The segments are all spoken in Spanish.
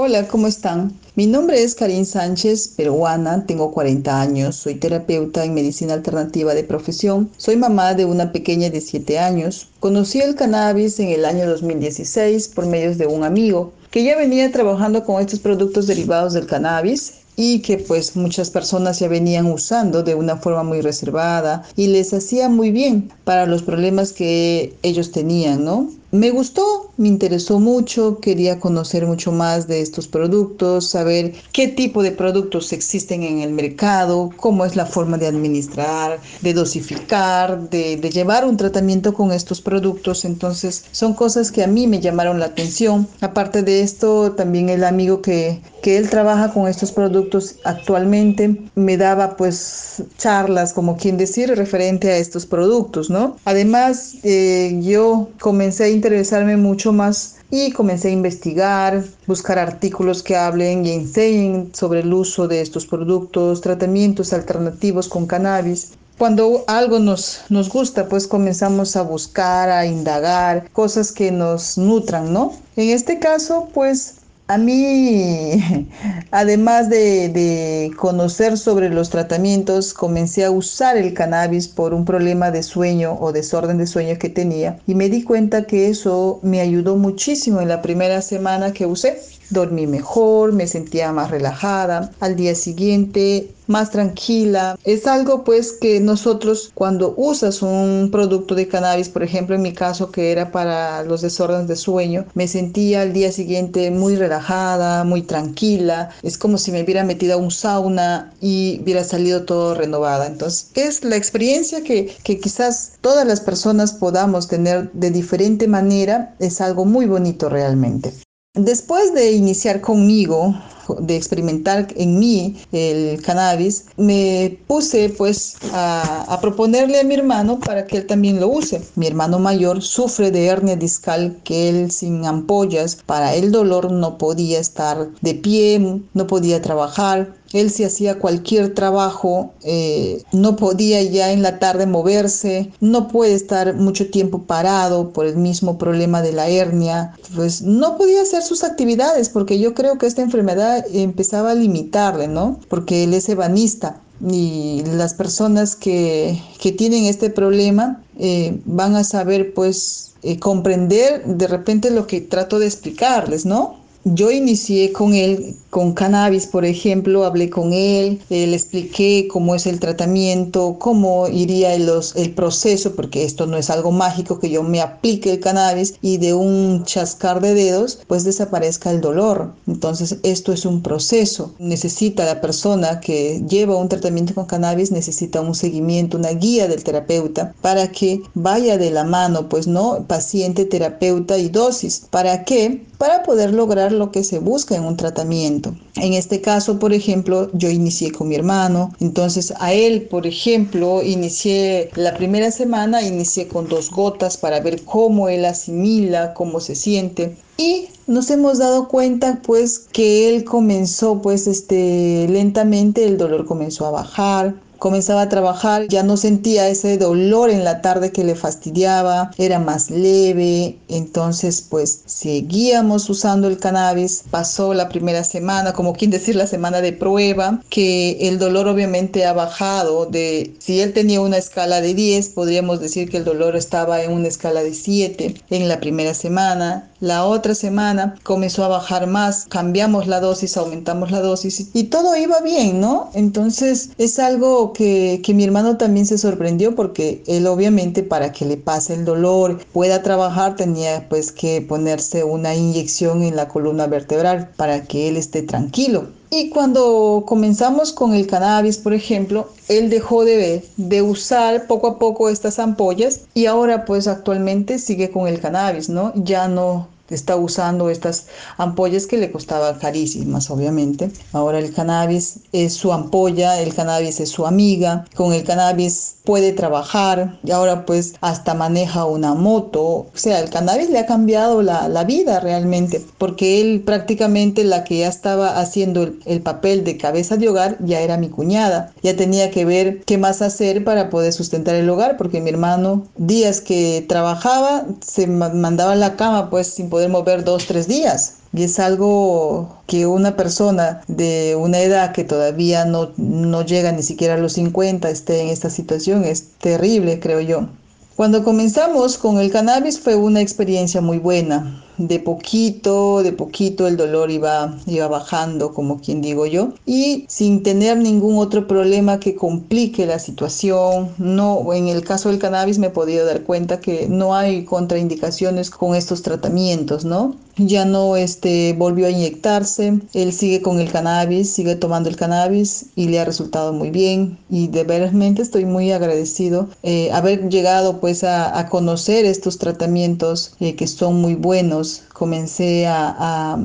Hola, ¿cómo están? Mi nombre es Karin Sánchez, peruana, tengo 40 años, soy terapeuta en medicina alternativa de profesión, soy mamá de una pequeña de 7 años. Conocí el cannabis en el año 2016 por medios de un amigo que ya venía trabajando con estos productos derivados del cannabis y que pues muchas personas ya venían usando de una forma muy reservada y les hacía muy bien para los problemas que ellos tenían, ¿no? Me gustó, me interesó mucho, quería conocer mucho más de estos productos, saber qué tipo de productos existen en el mercado, cómo es la forma de administrar, de dosificar, de, llevar un tratamiento con estos productos. Entonces son cosas que a mí me llamaron la atención. Aparte de esto, también el amigo que, que él trabaja con estos productos actualmente me daba pues charlas, como quien decir, referente a estos productos, ¿no? Además, eh, yo comencé a interesarme mucho más y comencé a investigar, buscar artículos que hablen y enseñen sobre el uso de estos productos, tratamientos alternativos con cannabis. Cuando algo nos, nos gusta, pues comenzamos a buscar, a indagar cosas que nos nutran, ¿no? En este caso, pues a mí, además de, conocer sobre los tratamientos, comencé a usar el cannabis por un problema de sueño o desorden de sueño que tenía y me di cuenta que eso me ayudó muchísimo en la primera semana que usé dormí mejor, me sentía más relajada, al día siguiente más tranquila. Es algo pues que nosotros cuando usas un producto de cannabis, por ejemplo en mi caso que era para los desórdenes de sueño, me sentía al día siguiente muy relajada, muy tranquila. Es como si me hubiera metido a un sauna y hubiera salido todo renovada. Entonces es la experiencia que, que quizás todas las personas podamos tener de diferente manera. Es algo muy bonito realmente. Después de iniciar conmigo, de experimentar en mí el cannabis, me puse pues a, proponerle a mi hermano para que él también lo use. Mi hermano mayor sufre de hernia discal que él sin ampollas, para el dolor no podía estar de pie, no podía trabajar, él si hacía cualquier trabajo, eh, no podía ya en la tarde moverse, no puede estar mucho tiempo parado por el mismo problema de la hernia, pues no podía hacer sus actividades porque yo creo que esta enfermedad empezaba a limitarle, ¿no? Porque él es ebanista y las personas que, que tienen este problema eh, van a saber pues eh, comprender de repente lo que trato de explicarles, ¿no? Yo inicié con él, con cannabis, por ejemplo, hablé con él, eh, le expliqué cómo es el tratamiento, cómo iría el, el proceso, porque esto no es algo mágico que yo me aplique el cannabis y de un chascar de dedos, pues desaparezca el dolor. Entonces, esto es un proceso. Necesita la persona que lleva un tratamiento con cannabis, necesita un seguimiento, una guía del terapeuta para que vaya de la mano, pues no, paciente, terapeuta y dosis. ¿Para qué? Para poder lograr lo que se busca en un tratamiento. En este caso, por ejemplo, yo inicié con mi hermano, entonces a él, por ejemplo, inicié la primera semana, inicié con dos gotas para ver cómo él asimila, cómo se siente. Y nos hemos dado cuenta pues que él comenzó pues este lentamente el dolor comenzó a bajar, comenzaba a trabajar, ya no sentía ese dolor en la tarde que le fastidiaba, era más leve, entonces pues seguíamos usando el cannabis, pasó la primera semana, como quien decir la semana de prueba, que el dolor obviamente ha bajado de, si él tenía una escala de 10, podríamos decir que el dolor estaba en una escala de 7 en la primera semana, la otra semana comenzó a bajar más, cambiamos la dosis, aumentamos la dosis y todo iba bien, ¿no? Entonces es algo que, que mi hermano también se sorprendió porque él obviamente para que le pase el dolor, pueda trabajar, tenía pues que ponerse una inyección en la columna vertebral para que él esté tranquilo. Y cuando comenzamos con el cannabis, por ejemplo, él dejó de, usar poco a poco estas ampollas y ahora pues actualmente sigue con el cannabis, ¿no? Ya no está usando estas ampollas que le costaban carísimas, obviamente. Ahora el cannabis es su ampolla, el cannabis es su amiga, con el cannabis puede trabajar y ahora pues hasta maneja una moto. O sea, el cannabis le ha cambiado la, la vida realmente, porque él prácticamente la que ya estaba haciendo el, el papel de cabeza de hogar ya era mi cuñada. Ya tenía que ver qué más hacer para poder sustentar el hogar, porque mi hermano días que trabajaba se mandaba a la cama pues sin poder poder mover dos, tres días. Y es algo que una persona de una edad que todavía no, no llega ni siquiera a los 50 esté en esta situación es terrible, creo yo. Cuando comenzamos con el cannabis fue una experiencia muy buena de poquito, de poquito el dolor iba, iba bajando, como quien digo yo, y sin tener ningún otro problema que complique la situación. No, en el caso del cannabis me he podido dar cuenta que no hay contraindicaciones con estos tratamientos, ¿no? Ya no este, volvió a inyectarse, él sigue con el cannabis, sigue tomando el cannabis y le ha resultado muy bien. Y de veramente estoy muy agradecido eh, haber llegado pues a, conocer estos tratamientos eh, que son muy buenos. Comencé a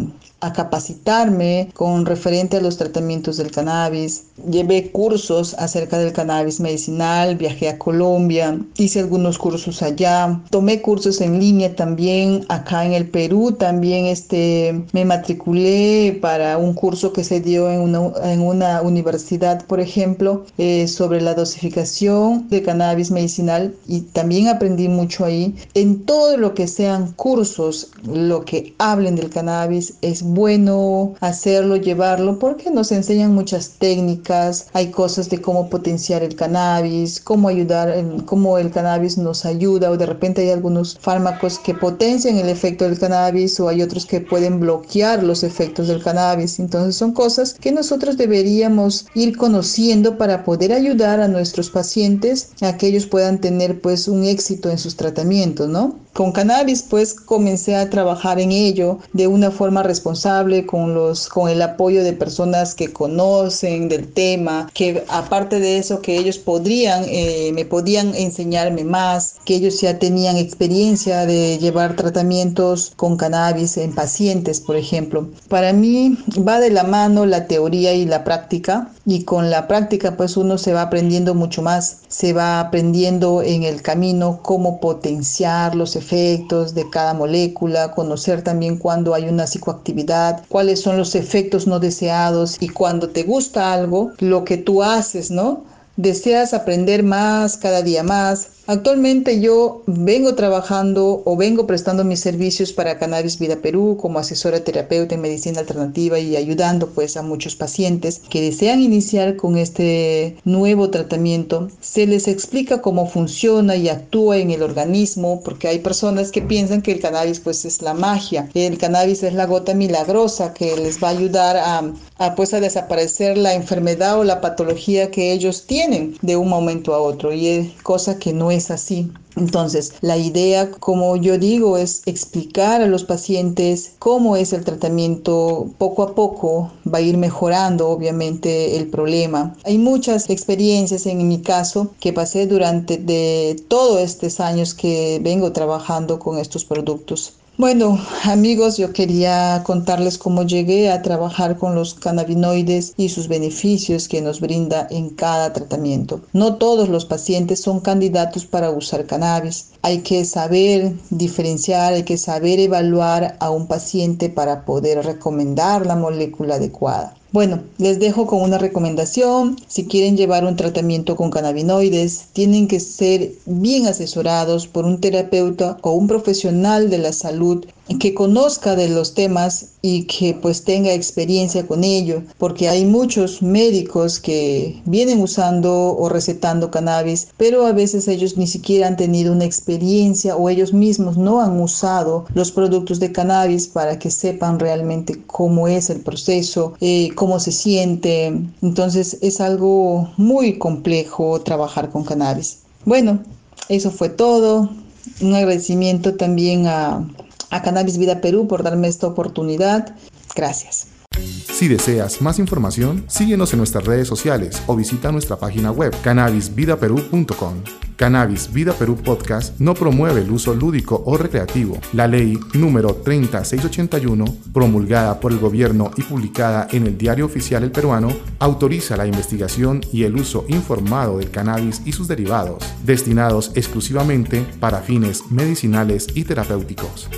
capacitarme con referente a los tratamientos del cannabis. Llevé cursos acerca del cannabis medicinal, viajé a Colombia, hice algunos cursos allá, tomé cursos en línea también acá en el Perú, también este, me matriculé para un curso que se dio en una, en una universidad, por ejemplo, eh, sobre la dosificación de cannabis medicinal y también aprendí mucho ahí. En todo lo que sean cursos, lo que hablen del cannabis es bueno hacerlo, llevarlo, porque nos enseñan muchas técnicas, hay cosas de cómo potenciar el cannabis, cómo ayudar, cómo el cannabis nos ayuda, o de repente hay algunos fármacos que potencian el efecto del cannabis, o hay otros que pueden bloquear los efectos del cannabis. Entonces son cosas que nosotros deberíamos ir conociendo para poder ayudar a nuestros pacientes a que ellos puedan tener pues un éxito en sus tratamientos, ¿no? Con cannabis pues comencé a trabajar en ello de una forma responsable con los con el apoyo de personas que conocen del tema, que aparte de eso que ellos podrían eh, me podían enseñarme más, que ellos ya tenían experiencia de llevar tratamientos con cannabis en pacientes, por ejemplo. Para mí va de la mano la teoría y la práctica y con la práctica pues uno se va aprendiendo mucho más, se va aprendiendo en el camino cómo potenciar los de cada molécula, conocer también cuando hay una psicoactividad, cuáles son los efectos no deseados y cuando te gusta algo, lo que tú haces, ¿no? Deseas aprender más, cada día más, Actualmente yo vengo trabajando o vengo prestando mis servicios para Cannabis Vida Perú como asesora terapeuta en medicina alternativa y ayudando pues a muchos pacientes que desean iniciar con este nuevo tratamiento. Se les explica cómo funciona y actúa en el organismo porque hay personas que piensan que el cannabis pues es la magia. El cannabis es la gota milagrosa que les va a ayudar a, a pues a desaparecer la enfermedad o la patología que ellos tienen de un momento a otro y es cosa que no es así. Entonces, la idea, como yo digo, es explicar a los pacientes cómo es el tratamiento. Poco a poco va a ir mejorando, obviamente, el problema. Hay muchas experiencias en mi caso que pasé durante de todos estos años que vengo trabajando con estos productos. Bueno, amigos, yo quería contarles cómo llegué a trabajar con los cannabinoides y sus beneficios que nos brinda en cada tratamiento. No todos los pacientes son candidatos para usar cannabis. Hay que saber diferenciar, hay que saber evaluar a un paciente para poder recomendar la molécula adecuada. Bueno, les dejo con una recomendación. Si quieren llevar un tratamiento con cannabinoides, tienen que ser bien asesorados por un terapeuta o un profesional de la salud que conozca de los temas y que pues tenga experiencia con ello, porque hay muchos médicos que vienen usando o recetando cannabis, pero a veces ellos ni siquiera han tenido una experiencia o ellos mismos no han usado los productos de cannabis para que sepan realmente cómo es el proceso, eh, cómo se siente. Entonces es algo muy complejo trabajar con cannabis. Bueno, eso fue todo. Un agradecimiento también a a Cannabis Vida Perú por darme esta oportunidad. Gracias. Si deseas más información, síguenos en nuestras redes sociales o visita nuestra página web cannabisvidaperú.com. Cannabis Vida Perú Podcast no promueve el uso lúdico o recreativo. La ley número 30681, promulgada por el gobierno y publicada en el Diario Oficial El Peruano, autoriza la investigación y el uso informado del cannabis y sus derivados, destinados exclusivamente para fines medicinales y terapéuticos.